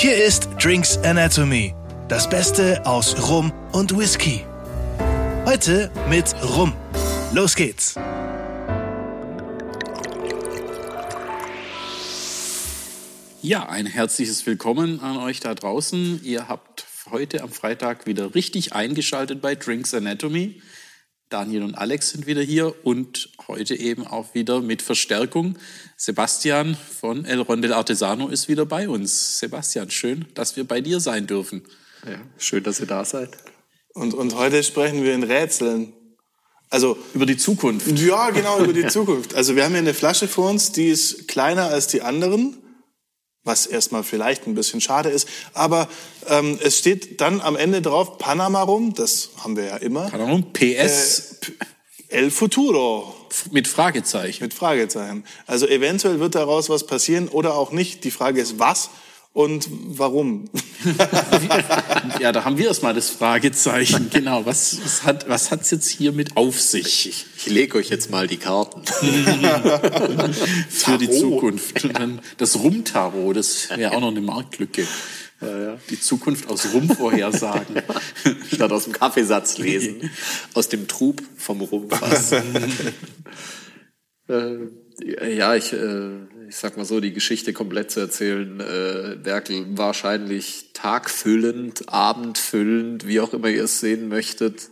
Hier ist Drinks Anatomy, das Beste aus Rum und Whisky. Heute mit Rum. Los geht's. Ja, ein herzliches Willkommen an euch da draußen. Ihr habt heute am Freitag wieder richtig eingeschaltet bei Drinks Anatomy. Daniel und Alex sind wieder hier und heute eben auch wieder mit Verstärkung. Sebastian von El Rondel Artesano ist wieder bei uns. Sebastian, schön, dass wir bei dir sein dürfen. Ja, schön, dass ihr da seid. Und, und heute sprechen wir in Rätseln. Also über die Zukunft. Ja, genau, über die Zukunft. Also wir haben hier eine Flasche vor uns, die ist kleiner als die anderen was erstmal vielleicht ein bisschen schade ist. Aber ähm, es steht dann am Ende drauf Panama rum, das haben wir ja immer. Panama rum, PS. Äh, El Futuro. Mit Fragezeichen. Mit Fragezeichen. Also eventuell wird daraus was passieren oder auch nicht. Die Frage ist, was? Und warum? ja, da haben wir erstmal das Fragezeichen. Genau, was, was hat was hat's jetzt hier mit auf sich? Ich, ich lege euch jetzt mal die Karten. Für die Zukunft. Das Rum-Tarot, das wäre auch noch eine Marktlücke. Ja, ja. Die Zukunft aus Rum vorhersagen. Statt aus dem Kaffeesatz lesen. Aus dem Trub vom Rumfass. äh, ja, ich, äh, ich sag mal so, die Geschichte komplett zu erzählen, äh, Werkel wahrscheinlich tagfüllend, abendfüllend, wie auch immer ihr es sehen möchtet.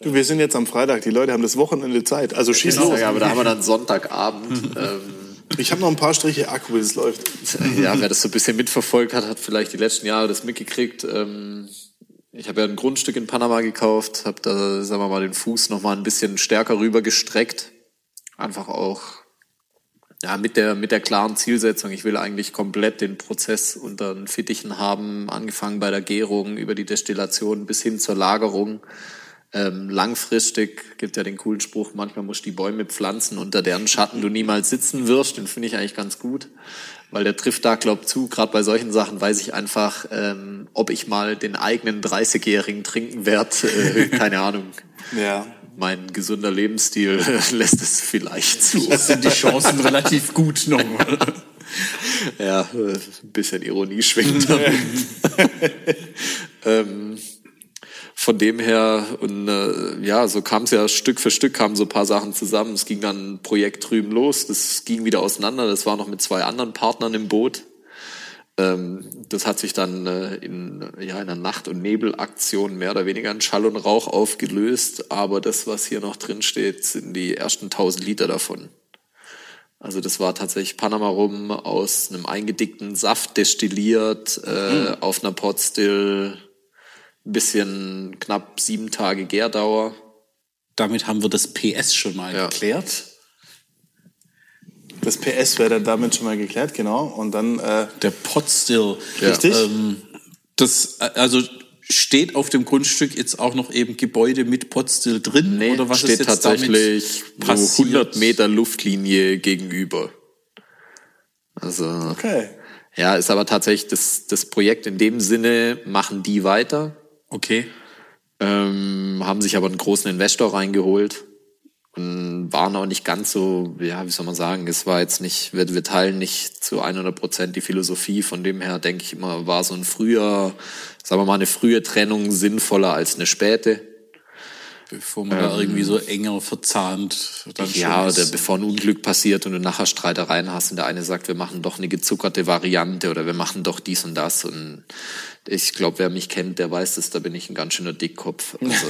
Du, wir sind jetzt am Freitag, die Leute haben das Wochenende Zeit, also schieß genau, los. Ja, aber da haben wir dann Sonntagabend. ähm, ich habe noch ein paar Striche Akku, wie es läuft. Ja, wer das so ein bisschen mitverfolgt hat, hat vielleicht die letzten Jahre das mitgekriegt. Ähm, ich habe ja ein Grundstück in Panama gekauft, habe da, sagen wir mal, den Fuß noch mal ein bisschen stärker rüber gestreckt. Einfach auch ja, mit der, mit der klaren Zielsetzung, ich will eigentlich komplett den Prozess unter den Fittichen haben, angefangen bei der Gärung, über die Destillation bis hin zur Lagerung. Ähm, langfristig gibt ja den coolen Spruch, manchmal musst du die Bäume pflanzen, unter deren Schatten du niemals sitzen wirst. Den finde ich eigentlich ganz gut, weil der trifft da, glaub zu. Gerade bei solchen Sachen weiß ich einfach, ähm, ob ich mal den eigenen 30-Jährigen trinken werde. Äh, keine Ahnung. Ja mein gesunder Lebensstil lässt es vielleicht zu. Das sind die Chancen relativ gut noch. ja, ein bisschen Ironie schwingt da. ähm, von dem her, und äh, ja, so kam es ja Stück für Stück, kamen so ein paar Sachen zusammen. Es ging dann ein Projekt drüben los, das ging wieder auseinander. Das war noch mit zwei anderen Partnern im Boot. Ähm, das hat sich dann äh, in ja, einer Nacht- und Nebelaktion mehr oder weniger in Schall und Rauch aufgelöst. Aber das, was hier noch drin steht, sind die ersten 1000 Liter davon. Also das war tatsächlich Panama Rum aus einem eingedickten Saft destilliert, äh, mhm. auf einer Potstill, ein bisschen knapp sieben Tage Gärdauer. Damit haben wir das PS schon mal ja. geklärt. Das PS wäre dann damit schon mal geklärt, genau. Und dann äh, der Potstill. Richtig. Ähm, das also steht auf dem Grundstück jetzt auch noch eben Gebäude mit Potstill drin nee, oder was steht ist jetzt tatsächlich so 100 Meter Luftlinie gegenüber. Also okay. Ja, ist aber tatsächlich das, das Projekt in dem Sinne machen die weiter. Okay. Ähm, haben sich aber einen großen Investor reingeholt waren auch nicht ganz so, ja, wie soll man sagen, es war jetzt nicht, wir, wir teilen nicht zu 100 Prozent die Philosophie, von dem her denke ich immer, war so ein früher, sagen wir mal, eine frühe Trennung sinnvoller als eine späte. Bevor man ähm, da irgendwie so enger verzahnt dann Ja, oder bevor ein Unglück passiert und du nachher Streitereien hast und der eine sagt, wir machen doch eine gezuckerte Variante oder wir machen doch dies und das und ich glaube, wer mich kennt, der weiß es, da bin ich ein ganz schöner Dickkopf. Also.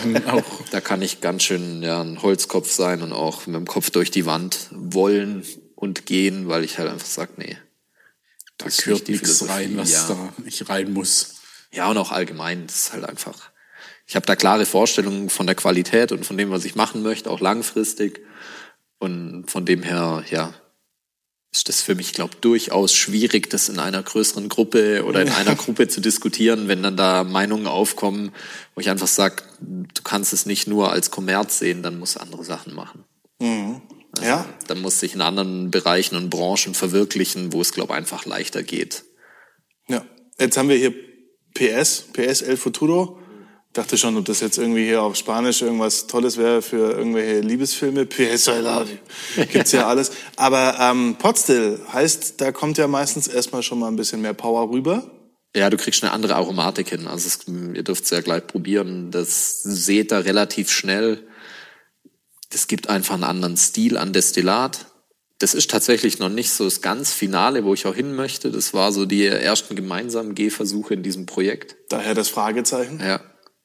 Da kann ich ganz schön ja, ein Holzkopf sein und auch mit dem Kopf durch die Wand wollen und gehen, weil ich halt einfach sag, nee. Da gehört nichts rein, was ja. da nicht rein muss. Ja, und auch allgemein, das ist halt einfach. Ich habe da klare Vorstellungen von der Qualität und von dem, was ich machen möchte, auch langfristig. Und von dem her, ja, ist das für mich, glaube durchaus schwierig, das in einer größeren Gruppe oder in einer Gruppe zu diskutieren, wenn dann da Meinungen aufkommen, wo ich einfach sage, du kannst es nicht nur als Kommerz sehen, dann musst du andere Sachen machen. Mhm. Also, ja. Dann muss sich in anderen Bereichen und Branchen verwirklichen, wo es, glaube einfach leichter geht. Ja, jetzt haben wir hier PS, PS El Futuro. Dachte schon, ob das jetzt irgendwie hier auf Spanisch irgendwas Tolles wäre für irgendwelche Liebesfilme. PS I love you. Gibt's ja alles. Aber ähm, Potstill heißt, da kommt ja meistens erstmal schon mal ein bisschen mehr Power rüber. Ja, du kriegst eine andere Aromatik hin. Also es, ihr dürft es ja gleich probieren. Das seht ihr relativ schnell. Das gibt einfach einen anderen Stil an Destillat. Das ist tatsächlich noch nicht so das ganz Finale, wo ich auch hin möchte. Das war so die ersten gemeinsamen Gehversuche in diesem Projekt. Daher das Fragezeichen. Ja.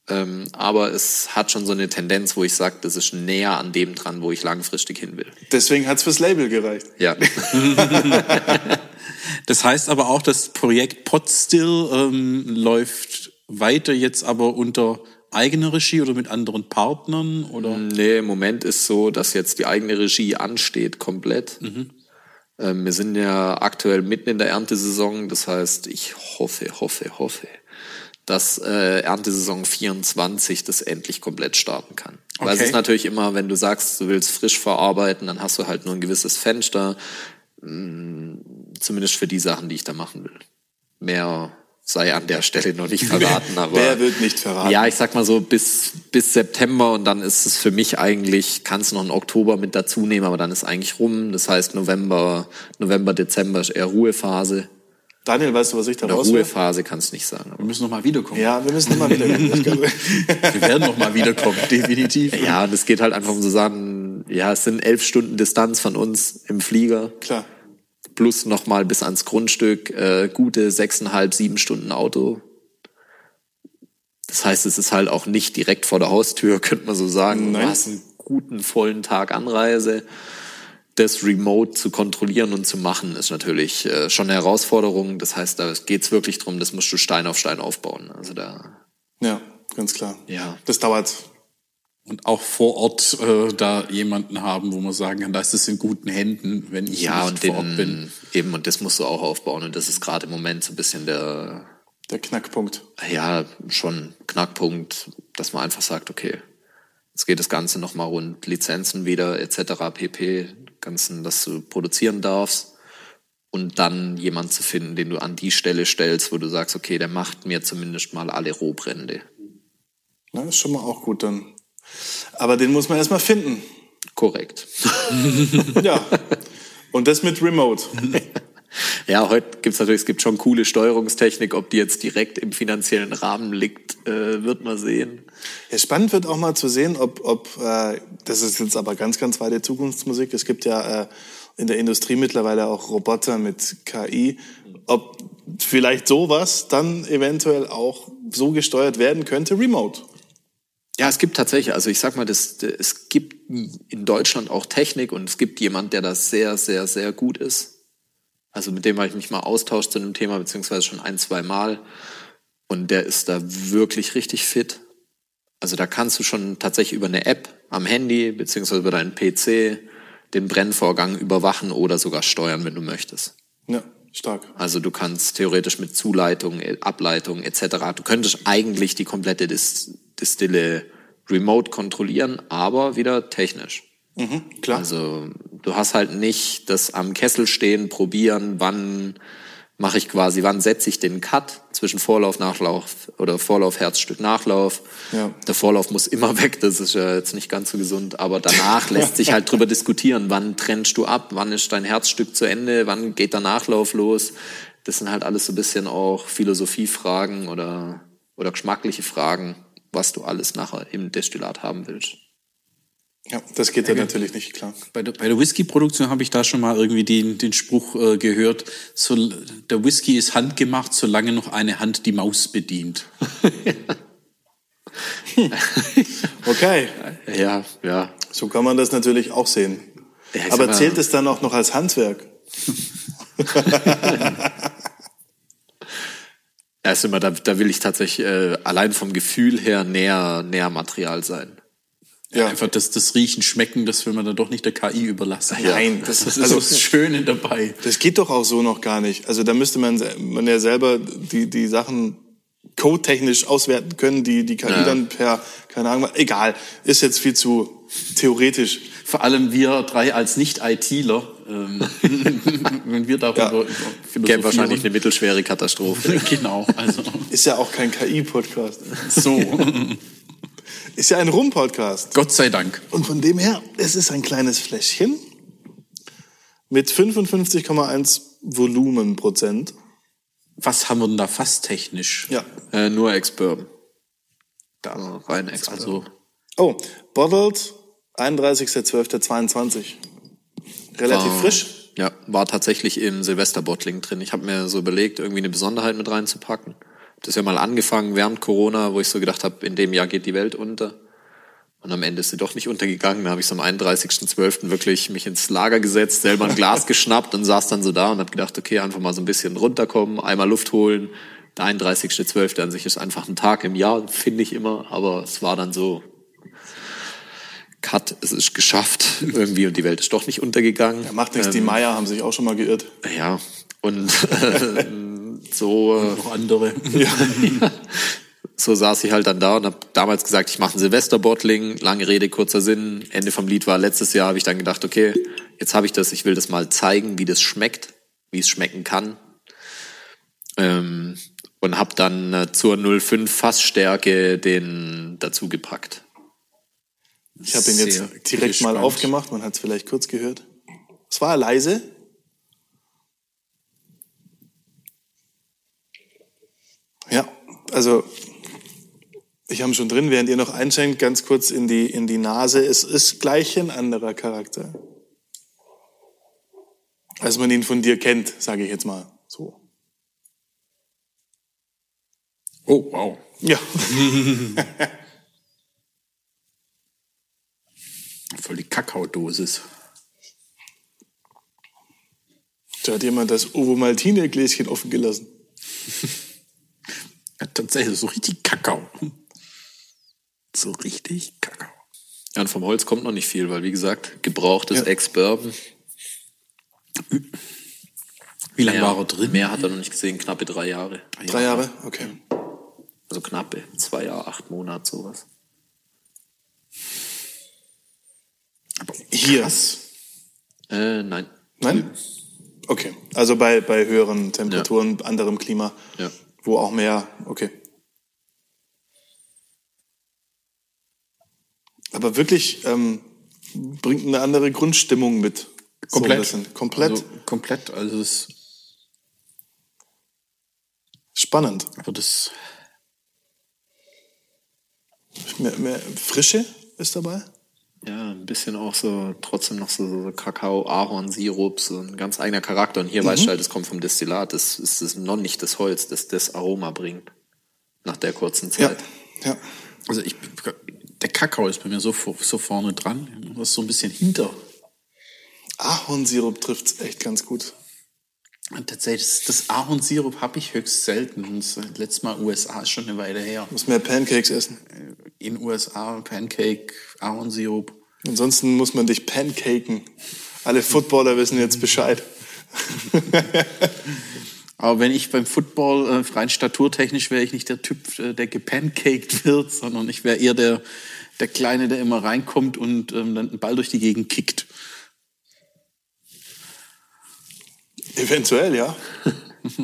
Ähm, aber es hat schon so eine Tendenz, wo ich sage, das ist näher an dem dran, wo ich langfristig hin will. Deswegen hat's fürs Label gereicht. Ja. Das heißt aber auch, das Projekt Potstill ähm, läuft weiter jetzt aber unter eigener Regie oder mit anderen Partnern oder? nee, im Moment ist so, dass jetzt die eigene Regie ansteht komplett. Ähm, wir sind ja aktuell mitten in der Erntesaison. Das heißt, ich hoffe, hoffe, hoffe, dass äh, Erntesaison 24 das endlich komplett starten kann. Weil es Okay. ist natürlich immer, wenn du sagst, du willst frisch verarbeiten, dann hast du halt nur ein gewisses Fenster. Mm, Zumindest für die Sachen, die ich da machen will. Mehr sei an der Stelle noch nicht verraten, aber. Wer wird nicht verraten? Ja, ich sag mal so bis, bis September und dann ist es für mich eigentlich, kannst du noch einen Oktober mit dazu nehmen, aber dann ist eigentlich rum. Das heißt November, November, Dezember ist eher Ruhephase. Daniel, weißt du, was ich da Oder raushöre? Ruhephase kannst du nicht sagen. Wir müssen noch mal wiederkommen. Ja, wir müssen immer wieder reden. Ich glaube, Wir werden noch mal wiederkommen, definitiv. Ja, und es geht halt einfach um zu sagen, ja, es sind elf Stunden Distanz von uns im Flieger Klar. plus nochmal bis ans Grundstück äh, gute sechseinhalb, sieben Stunden Auto. Das heißt, es ist halt auch nicht direkt vor der Haustür, könnte man so sagen. Nein. Du hast einen guten, vollen Tag Anreise. Das Remote zu kontrollieren und zu machen, ist natürlich äh, schon eine Herausforderung. Das heißt, da geht's wirklich drum, das musst du Stein auf Stein aufbauen. Also da, Ja, ganz klar. Ja. Das dauert. Und auch vor Ort äh, da jemanden haben, wo man sagen kann, das ist in guten Händen, wenn ich ja, nicht und vor Ort bin. eben, und das musst du auch aufbauen. Und das ist gerade im Moment so ein bisschen der, Der Knackpunkt. ja, schon Knackpunkt, dass man einfach sagt, okay, jetzt geht das Ganze nochmal rund, Lizenzen wieder, etc., pp, Ganzen, dass du produzieren darfst. Und dann jemand zu finden, den du an die Stelle stellst, wo du sagst, okay, der macht mir zumindest mal alle Rohbrände. Na, ist schon mal auch gut dann. Aber den muss man erstmal finden. Korrekt. Ja. Und das mit Remote. Ja, heute gibt's natürlich, es gibt schon coole Steuerungstechnik, ob die jetzt direkt im finanziellen Rahmen liegt, äh, wird man sehen. Ja, spannend wird auch mal zu sehen, ob, ob äh, das ist jetzt aber ganz, ganz weite Zukunftsmusik. Es gibt ja äh, in der Industrie mittlerweile auch Roboter mit KI. Ob vielleicht sowas dann eventuell auch so gesteuert werden könnte, remote. Ja, es gibt tatsächlich, also ich sag mal, das, es gibt in Deutschland auch Technik und es gibt jemand, der da sehr, sehr, sehr gut ist. Also mit dem habe ich mich mal austauscht zu einem Thema, beziehungsweise schon ein, zwei Mal. Und der ist da wirklich richtig fit. Also da kannst du schon tatsächlich über eine App am Handy, beziehungsweise über deinen PC den Brennvorgang überwachen oder sogar steuern, wenn du möchtest. Ja, stark. Also du kannst theoretisch mit Zuleitung, äh, Ableitung etc. Du könntest eigentlich die komplette Dis Distille remote kontrollieren, aber wieder technisch. Mhm, klar. Also du hast halt nicht das am Kessel stehen, probieren, wann mache ich quasi, wann setze ich den Cut zwischen Vorlauf, Nachlauf oder Vorlauf, Herzstück, Nachlauf. Ja. Der Vorlauf muss immer weg, das ist ja jetzt nicht ganz so gesund, aber danach lässt sich halt drüber diskutieren, wann trennst du ab, wann ist dein Herzstück zu Ende, wann geht der Nachlauf los. Das sind halt alles so ein bisschen auch Philosophiefragen oder, oder geschmackliche Fragen, was du alles nachher im Destillat haben willst. Ja, das geht ja natürlich nicht, klar. Bei der, bei der Whisky-Produktion habe ich da schon mal irgendwie den, den Spruch äh, gehört, so, der Whisky ist handgemacht, solange noch eine Hand die Maus bedient. Okay, Ja, ja. so kann man das natürlich auch sehen. Ja, Aber zählt es dann auch noch als Handwerk? Ja, ist immer, da, da will ich tatsächlich äh, allein vom Gefühl her näher, näher Material sein. Ja. Einfach das, das Riechen, Schmecken, das will man dann doch nicht der KI überlassen. Nein, das, das- ist also- das Schöne dabei. Das geht doch auch so noch gar nicht. Also da müsste man, man ja selber die, die Sachen codetechnisch auswerten können, die die KI Ja. dann per, keine Ahnung, egal, ist jetzt viel zu theoretisch. Vor allem wir drei als Nicht-ITler, ähm, wenn wir darüber Ja. über Gäbe philosophieren. wahrscheinlich eine mittelschwere Katastrophe. Genau, also Ist ja auch kein KI-Podcast. so. Ist ja ein Rum-Podcast. Gott sei Dank. Und von dem her, es ist ein kleines Fläschchen mit 55,1 Volumenprozent. Was haben wir denn da fast technisch? Ja. äh, nur Ex-Bourbon. Da rein Ex-Bourbon. Also, Oh, bottled 31.12.22. Relativ War- frisch. Ja, war tatsächlich im Silvesterbottling drin. Ich habe mir so überlegt, irgendwie eine Besonderheit mit reinzupacken. Das ist ja mal angefangen während Corona, wo ich so gedacht habe, in dem Jahr geht die Welt unter. Und am Ende ist sie doch nicht untergegangen. Da habe ich so am 31.12. wirklich mich ins Lager gesetzt, selber ein Glas geschnappt und saß dann so da und habe gedacht, okay, einfach mal so ein bisschen runterkommen, einmal Luft holen. Der 31.12. an sich ist einfach ein Tag im Jahr, finde ich immer. Aber es war dann so, Cut, es ist geschafft irgendwie und die Welt ist doch nicht untergegangen. Ja, macht nichts, die Meier haben sich auch schon mal geirrt. Ja, und äh, so, äh, noch andere. so saß ich halt dann da und habe damals gesagt, ich mache ein Silvesterbottling. Lange Rede, kurzer Sinn. Ende vom Lied war letztes Jahr, habe ich dann gedacht, okay, jetzt habe ich das, ich will das mal zeigen, wie das schmeckt, wie es schmecken kann. Ähm, und habe dann äh, zur 05 Fassstärke den dazu gepackt. Ich habe ihn jetzt Sehr direkt mal aufgemacht. Man hat es vielleicht kurz gehört. Es war leise. Ja, also ich habe schon drin, während ihr noch einschenkt, ganz kurz in die, in die Nase. Es ist gleich ein anderer Charakter. Als man ihn von dir kennt, sage ich jetzt mal so. Oh, wow. Ja, Voll die Kakaodosis. da hat jemand das Ovomaltine-Gläschen offen gelassen. Ja, tatsächlich, so richtig Kakao. So richtig Kakao. Ja, und vom Holz kommt noch nicht viel, weil wie gesagt, gebrauchtes Ja. Ex-Bourbon. Wie lange war er drin? mehr hat er noch nicht gesehen, knappe drei Jahre. Drei Jahre? Okay. Also knappe, zwei Jahre, acht Monate, sowas. Aber Hier. Äh, nein. Nein? Okay. Also bei, bei höheren Temperaturen, anderem Klima, Ja. Wo auch mehr, okay. Aber wirklich ähm, bringt eine andere Grundstimmung mit. So ein bisschen. Komplett Also, komplett. Also das, spannend. aber das Mehr, mehr Frische ist dabei. Ja, ein bisschen auch so, trotzdem noch so, so Kakao, Ahornsirup, so ein ganz eigener Charakter. Und hier weißt du halt, es kommt vom Destillat. Das ist das noch nicht das Holz, das das Aroma bringt. Nach der kurzen Ja. Zeit. ja. Also ich, der Kakao ist bei mir so, so vorne dran. Was so ein bisschen hinter. Ahornsirup trifft's echt ganz gut. Und tatsächlich, das, Ahornsirup habe ich höchst selten. Und das letztes Mal USA ist schon eine Weile her. Muss mehr Pancakes essen. In USA Pancake, Ahornsirup. Ansonsten muss man dich pancaken. Alle Footballer wissen jetzt Bescheid. Aber wenn ich beim Football äh, rein staturtechnisch wäre ich nicht der Typ, äh, der gepancaked wird, sondern ich wäre eher der, der Kleine, der immer reinkommt und ähm, dann einen Ball durch die Gegend kickt. Eventuell, ja.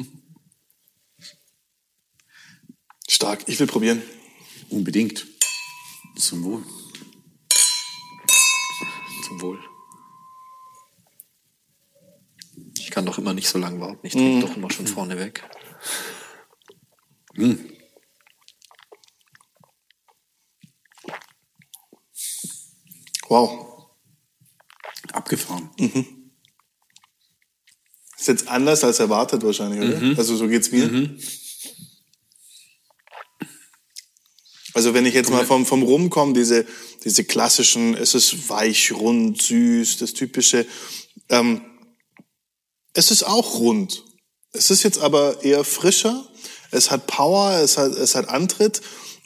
Stark. Ich will probieren. Unbedingt. Zum Wohl. Zum Wohl. Ich kann doch immer nicht so lange warten. Ich trinke doch immer schon vorne weg. Wow. Abgefahren. Ist jetzt anders als erwartet wahrscheinlich, oder? Also so geht's mir. Also wenn ich jetzt mal vom, vom Rum komme, diese, diese klassischen, es ist weich, rund, süß, das typische. Ähm, es ist auch rund. Es ist jetzt aber eher frischer. Es hat Power, es hat, es hat Antritt.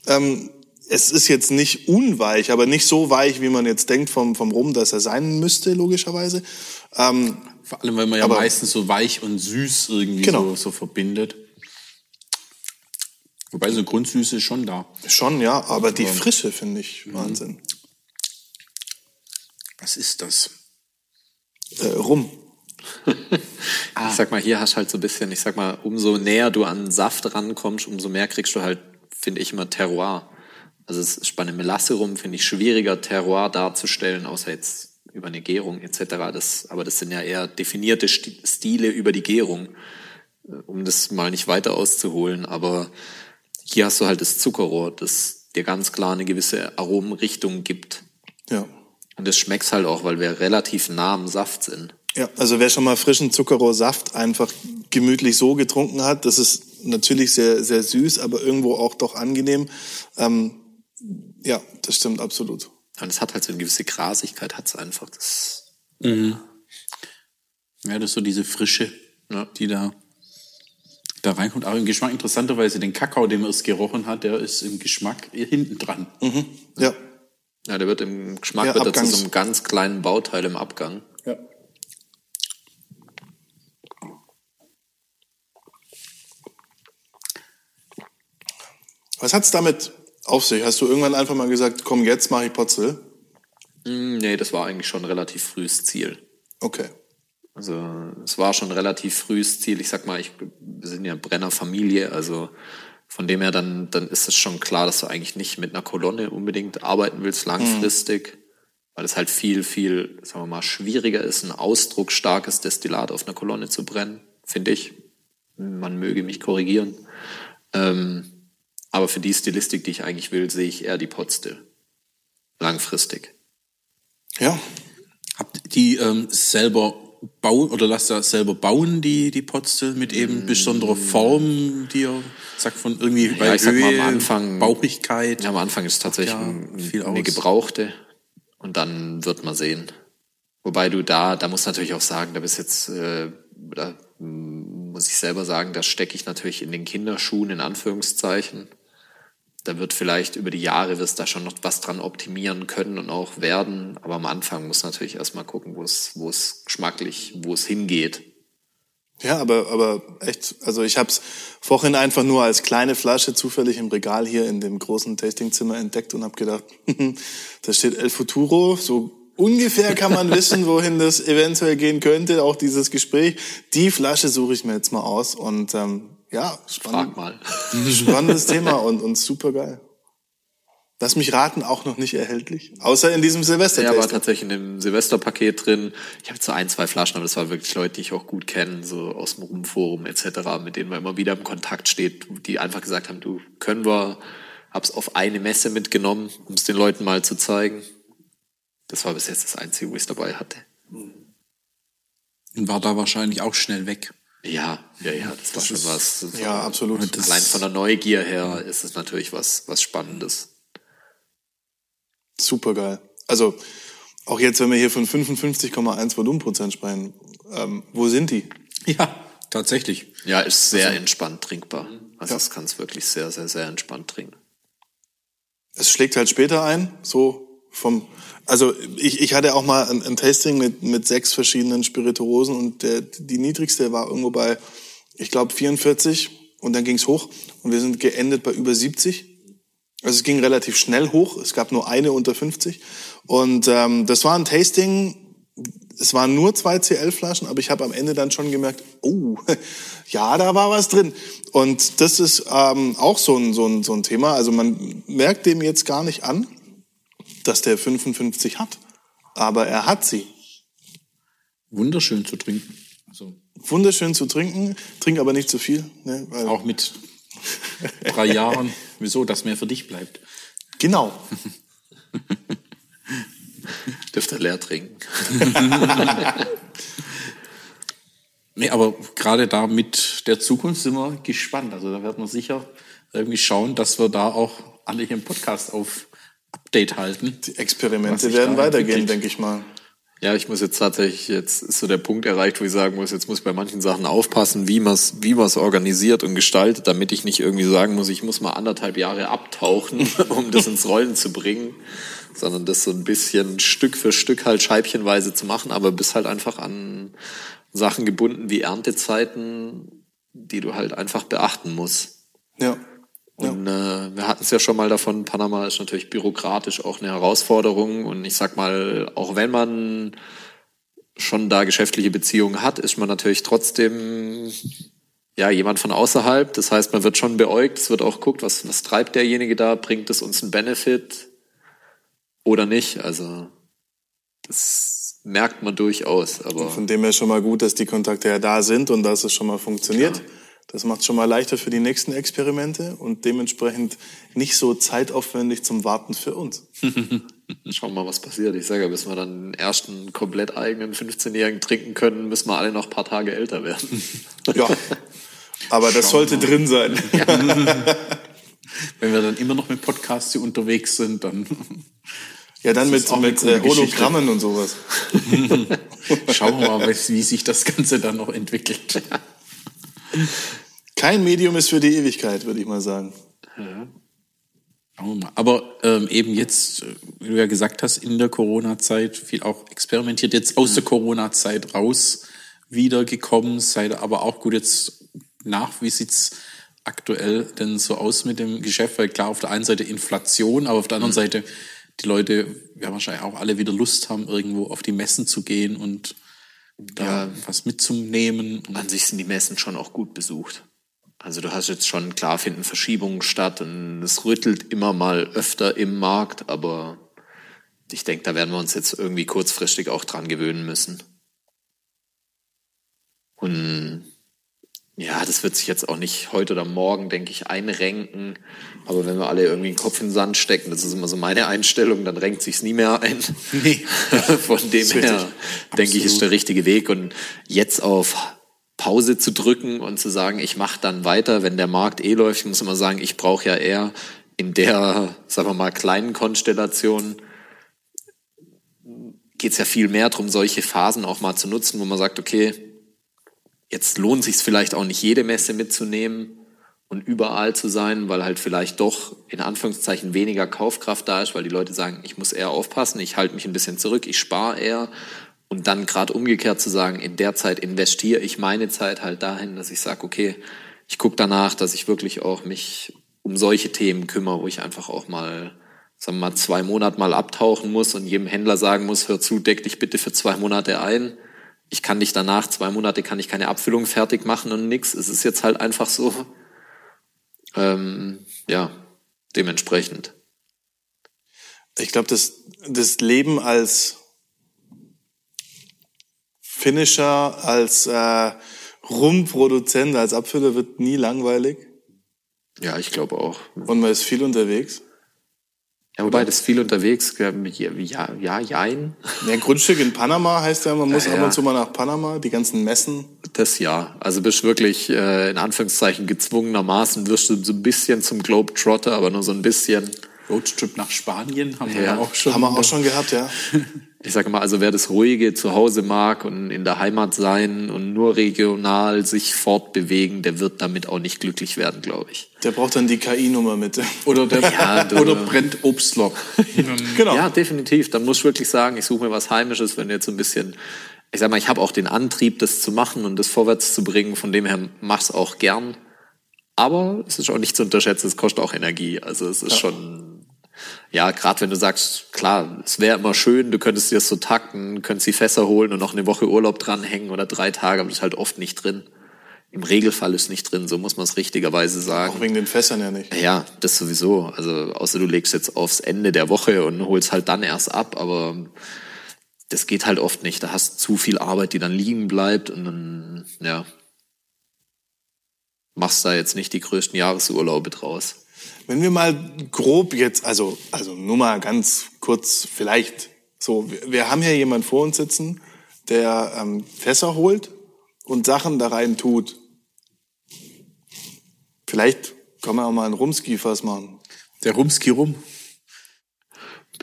Ähm, es ist jetzt nicht unweich, aber nicht so weich, wie man jetzt denkt vom, vom Rum, dass er sein müsste, logischerweise. Ähm, Vor allem, weil man ja meistens so weich und süß irgendwie Genau. so, so verbindet. Wobei so eine Grundsüße ist schon da. Schon, ja, aber die Frische finde ich Wahnsinn. Was ist das? Äh, rum. Ich sag mal, hier hast du halt so ein bisschen, ich sag mal, umso näher du an Saft rankommst, umso mehr kriegst du halt, finde ich, immer Terroir. Also es ist bei einer Melasse rum, finde ich, schwieriger, Terroir darzustellen, außer jetzt über eine Gärung etc. Das, aber das sind ja eher definierte Sti- Stile über die Gärung, äh, um das mal nicht weiter auszuholen. Aber hier hast du halt das Zuckerrohr, das dir ganz klar eine gewisse Aromenrichtung gibt. Ja. Und das schmeckt halt auch, weil wir relativ nah am Saft sind. Ja, also wer schon mal frischen Zuckerrohrsaft einfach gemütlich so getrunken hat, das ist natürlich sehr, sehr süß, aber irgendwo auch doch angenehm. Ähm, ja, das stimmt absolut. Und es hat halt so eine gewisse Grasigkeit, hat's einfach. Das, Ja, das ist so diese Frische, Ja. die da, da reinkommt. Aber im Geschmack interessanterweise, den Kakao, den man erst gerochen hat, der ist im Geschmack hinten dran. Ja. ja, der wird im Geschmack Ja, wird zu so einem ganz kleinen Bauteil im Abgang. ja. Was hat's damit auf sich? Hast du irgendwann einfach mal gesagt, komm, jetzt mache ich Potzel? Hm, Nee, das war eigentlich schon relativ frühes Ziel. Okay. Also es war schon relativ frühes Ziel. Ich sag mal, ich, wir sind ja Brennerfamilie, also von dem her dann, dann ist es schon klar, dass du eigentlich nicht mit einer Kolonne unbedingt arbeiten willst langfristig, weil es halt viel, viel, sagen wir mal, schwieriger ist, ein ausdrucksstarkes Destillat auf einer Kolonne zu brennen, finde ich. Man möge mich korrigieren. Ähm, aber für die Stilistik, die ich eigentlich will, sehe ich eher die Potstill. Langfristig. Ja. Habt die ähm, selber bauen oder lasst ihr selber bauen, die, die Potstill, mit eben besonderer Form, die ihr sagt von irgendwie bei ich sag Höhe, mal, am Anfang- Bauchigkeit? Ja, am Anfang ist es tatsächlich ja eine gebrauchte und dann wird man sehen. Wobei du da, da musst du natürlich auch sagen, da bist jetzt, äh, da mm, muss ich selber sagen, da stecke ich natürlich in den Kinderschuhen in Anführungszeichen. Da wird vielleicht über die Jahre wirst da schon noch was dran optimieren können und auch werden, aber am Anfang muss natürlich erstmal gucken, wo es, wo es geschmacklich, wo es hingeht. Ja, aber, aber echt, also ich habe es vorhin einfach nur als kleine Flasche zufällig im Regal hier in dem großen Tastingzimmer entdeckt und habe gedacht, da steht El Futuro, so ungefähr kann man wissen, wohin das eventuell gehen könnte, auch dieses Gespräch. Die Flasche suche ich mir jetzt mal aus und ähm, ja, Frag spannend, mal. spannendes Thema und, und super geil. Lass mich raten, auch noch nicht erhältlich, außer in diesem silvester Ja, war tatsächlich in dem Silvesterpaket drin. Ich habe so ein, zwei Flaschen, aber das war wirklich Leute, die ich auch gut kenne, so aus dem Rumforum etc., mit denen man immer wieder im Kontakt steht, die einfach gesagt haben, du können wir, hab's auf eine Messe mitgenommen, um es den Leuten mal zu zeigen. Das war bis jetzt das Einzige, wo ich dabei hatte. Und war da wahrscheinlich auch schnell weg. Ja, ja, ja, das, war schon was. Das Ja, war- absolut. Allein von der Neugier her ist es natürlich was, was Spannendes. Super geil. Also auch jetzt, wenn wir hier von 55,1 Volumenprozent sprechen, ähm, wo sind die? Ja, tatsächlich. Ja, ist sehr entspannt trinkbar. Also das kannst wirklich sehr, sehr, sehr entspannt trinken. Es schlägt halt später ein, so vom, also ich, ich hatte auch mal ein, ein Tasting mit, mit sechs verschiedenen Spirituosen und der, die niedrigste war irgendwo bei, ich glaube, 44 und dann ging's hoch und wir sind geendet bei über 70. Also es ging relativ schnell hoch, es gab nur eine unter 50 und ähm, das war ein Tasting, es waren nur zwei CL-Flaschen, aber ich habe am Ende dann schon gemerkt, oh, ja, da war was drin. Und das ist ähm, auch so ein, so, ein, so ein Thema. Also man merkt dem jetzt gar nicht an, dass der 55 hat. Aber er hat sie. Wunderschön zu trinken. Also Wunderschön zu trinken, trink aber nicht zu viel. Ne? Auch mit drei Jahren. Wieso, dass mehr für dich bleibt? Genau. Dürft ihr leer trinken. Nee, aber gerade da mit der Zukunft sind wir gespannt. Also da werden wir sicher irgendwie schauen, dass wir da auch alle hier im Podcast auf Update halten. Die Experimente werden weitergehen, denke ich mal. Ja, ich muss jetzt tatsächlich, jetzt ist so der Punkt erreicht, wo ich sagen muss, jetzt muss ich bei manchen Sachen aufpassen, wie man es wie man's organisiert und gestaltet, damit ich nicht irgendwie sagen muss, ich muss mal anderthalb Jahre abtauchen, um das ins Rollen zu bringen, sondern das so ein bisschen Stück für Stück halt scheibchenweise zu machen, aber bist halt einfach an Sachen gebunden wie Erntezeiten, die du halt einfach beachten musst. Ja. Und äh, wir hatten es ja schon mal davon, Panama ist natürlich bürokratisch auch eine Herausforderung. Und ich sag mal, auch wenn man schon da geschäftliche Beziehungen hat, ist man natürlich trotzdem ja jemand von außerhalb. Das heißt, man wird schon beäugt, es wird auch guckt, was, was treibt derjenige da, bringt es uns einen Benefit oder nicht. Also das merkt man durchaus. Aber Von dem her schon mal gut, dass die Kontakte ja da sind und dass es schon mal funktioniert. Das macht es schon mal leichter für die nächsten Experimente und dementsprechend nicht so zeitaufwendig zum Warten für uns. schauen wir mal, was passiert. Ich sage ja, bis wir dann den ersten komplett eigenen 15-Jährigen trinken können, müssen wir alle noch ein paar Tage älter werden. Ja, aber das sollte drin sein. Wenn wir dann immer noch mit Podcasts hier unterwegs sind, dann Ja, dann Das mit, mit äh, Hologrammen und sowas. schauen wir mal, wie sich das Ganze dann noch entwickelt. Kein Medium ist für die Ewigkeit, würde ich mal sagen. Mal. Aber ähm, eben jetzt, äh, wie du ja gesagt hast, in der Corona-Zeit viel auch experimentiert, jetzt aus der Corona-Zeit raus wiedergekommen, seid aber auch gut jetzt nach, wie sieht's aktuell denn so aus mit dem Geschäft? Weil klar, auf der einen Seite Inflation, aber auf der anderen Seite die Leute ja wahrscheinlich auch alle wieder Lust haben, irgendwo auf die Messen zu gehen und da Ja. was mitzunehmen. An sich sind die Messen schon auch gut besucht. Also du hast jetzt schon, klar finden Verschiebungen statt und es rüttelt immer mal öfter im Markt, aber ich denke, da werden wir uns jetzt irgendwie kurzfristig auch dran gewöhnen müssen. Und ja, das wird sich jetzt auch nicht heute oder morgen, denke ich, einrenken. Aber wenn wir alle irgendwie den Kopf in den Sand stecken, das ist immer so meine Einstellung, dann renkt sich's nie mehr ein. Nee. Von dem her, denke ich, ist der richtige Weg. Und jetzt auf Pause zu drücken und zu sagen, ich mache dann weiter, wenn der Markt eh läuft. Ich muss immer sagen, ich brauche ja eher in der, sagen wir mal, kleinen Konstellation geht's ja viel mehr darum, solche Phasen auch mal zu nutzen, wo man sagt, okay, jetzt lohnt sich vielleicht auch nicht jede Messe mitzunehmen und überall zu sein, weil halt vielleicht doch in Anführungszeichen weniger Kaufkraft da ist, weil die Leute sagen, ich muss eher aufpassen, ich halte mich ein bisschen zurück, ich spare eher und dann gerade umgekehrt zu sagen, in der Zeit investiere ich meine Zeit halt dahin, dass ich sage, okay, ich gucke danach, dass ich wirklich auch mich um solche Themen kümmere, wo ich einfach auch mal, sagen wir mal, zwei Monate mal abtauchen muss und jedem Händler sagen muss, hör zu, deck dich bitte für zwei Monate ein. Ich kann dich danach, zwei Monate kann ich keine Abfüllung fertig machen und nix. Es ist jetzt halt einfach so, ähm, ja, dementsprechend. Ich glaube, das, das Leben als Finisher, als äh, Rumproduzent, als Abfüller wird nie langweilig Ja, ich glaube auch. und man ist viel unterwegs. Ja, wobei das viel unterwegs, ja, ja, ja, jein. Ja, Grundstück in Panama heißt ja, man muss Ja, ab und zu mal nach Panama, die ganzen Messen. Das ja. Also bist wirklich äh, in Anführungszeichen gezwungenermaßen wirst du so ein bisschen zum Globetrotter, aber nur so ein bisschen. Roadtrip nach Spanien haben wir Ja. ja auch schon. Haben wir auch schon gehabt, ja. Ich sage mal, also wer das ruhige Zuhause mag und in der Heimat sein und nur regional sich fortbewegen, der wird damit auch nicht glücklich werden, glaube ich. Der braucht dann die KI-Nummer mit. Oder, der, Ja, oder brennt Obstlock. Genau. Ja, definitiv. Da muss ich wirklich sagen, ich suche mir was Heimisches, wenn jetzt so ein bisschen, ich sag mal, ich habe auch den Antrieb, das zu machen und das vorwärts zu bringen. Von dem her mach's auch gern. Aber es ist auch nicht zu unterschätzen, es kostet auch Energie. Also es ist schon, ja, gerade wenn du sagst, klar, es wäre immer schön, du könntest dir das so takten, könntest die Fässer holen und noch eine Woche Urlaub dranhängen oder drei Tage, aber das ist halt oft nicht drin. Im Regelfall ist nicht drin, so muss man es richtigerweise sagen. Auch wegen den Fässern ja nicht. Ja, das sowieso. Also außer du legst jetzt aufs Ende der Woche und holst halt dann erst ab, aber das geht halt oft nicht. Da hast du zu viel Arbeit, die dann liegen bleibt und dann, ja, machst da jetzt nicht die größten Jahresurlaube draus. Wenn wir mal grob jetzt, also, also nur mal ganz kurz vielleicht, so, wir, wir haben hier jemand vor uns sitzen, der ähm, Fässer holt und Sachen da rein tut. Vielleicht kann man auch mal einen Rumski-Fass machen. Der Rumski rum.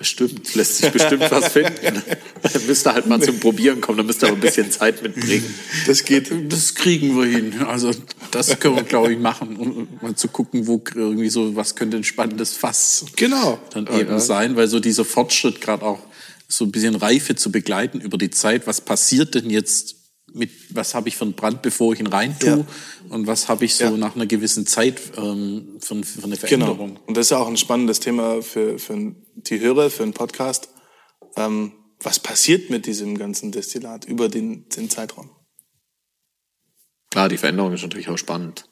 Bestimmt, lässt sich bestimmt was finden. Dann müsst ihr halt mal zum Probieren kommen, dann müsst ihr aber ein bisschen Zeit mitbringen. Das geht. Das kriegen wir hin. Also das können wir, glaube ich, machen, um mal zu gucken, wo irgendwie so, was könnte ein spannendes Fass Genau. dann eben sein, weil so dieser Fortschritt gerade auch so ein bisschen Reife zu begleiten über die Zeit. Was passiert denn jetzt mit was habe ich für einen Brand, bevor ich ihn rein tue Ja. und was habe ich so Ja. nach einer gewissen Zeit ähm, für, für eine Genau. Veränderung. Und das ist ja auch ein spannendes Thema für, für die Hörer, für einen Podcast. Ähm, was passiert mit diesem ganzen Destillat über den, den Zeitraum? Klar, die Veränderung ist natürlich auch spannend,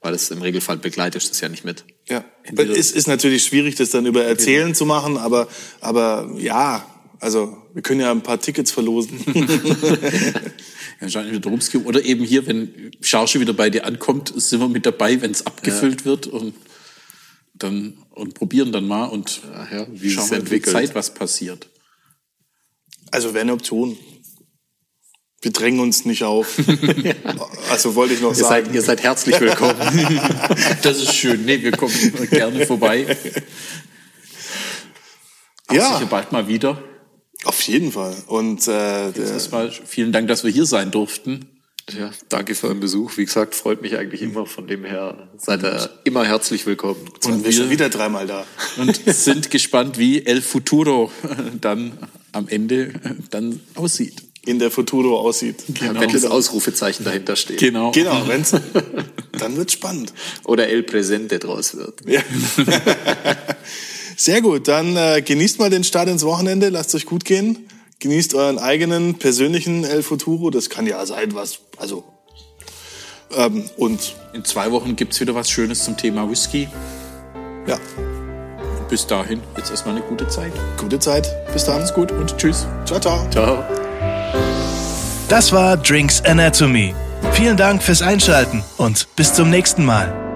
weil es im Regelfall begleitet es ja nicht mit. Ja, es ist natürlich schwierig, das dann über Erzählen zu machen, aber, aber ja, also wir können ja ein paar Tickets verlosen. Wahrscheinlich wieder Rumski oder eben hier, wenn Charge wieder bei dir ankommt, sind wir mit dabei, wenn es abgefüllt wird und dann und probieren dann mal und ja, wie schauen wir entwickelt. Zeit, was passiert. Also wäre eine Option. Wir drängen uns nicht auf. Also wollte ich noch Ihr sagen. seid, ihr seid herzlich willkommen. Das ist schön. Nee, wir kommen gerne vorbei. ja, Sicher bald mal wieder. Auf jeden Fall. Und äh, der, Erstmal vielen Dank, dass wir hier sein durften. ja, danke für euren Besuch. Wie gesagt, freut mich eigentlich immer. Von dem her seid ihr immer herzlich willkommen. und wir schon wieder dreimal da. und sind gespannt, wie El Futuro dann am Ende dann aussieht. In der Futuro aussieht. Wenn das Ausrufezeichen dahinter steht. Genau. Genau, wenn's, dann wird's spannend. Oder El Presente draus wird. Ja. Sehr gut, dann äh, genießt mal den Start ins Wochenende, lasst euch gut gehen. Genießt euren eigenen persönlichen El Futuro, das kann ja sein, was, also. Ähm, und In zwei Wochen gibt's wieder was Schönes zum Thema Whisky. ja, Und bis dahin, jetzt erstmal eine gute Zeit. gute Zeit. Bis dann. Gut und tschüss. Ciao, ciao. Ciao. Das war Drinks Anatomy. Vielen Dank fürs Einschalten und bis zum nächsten Mal.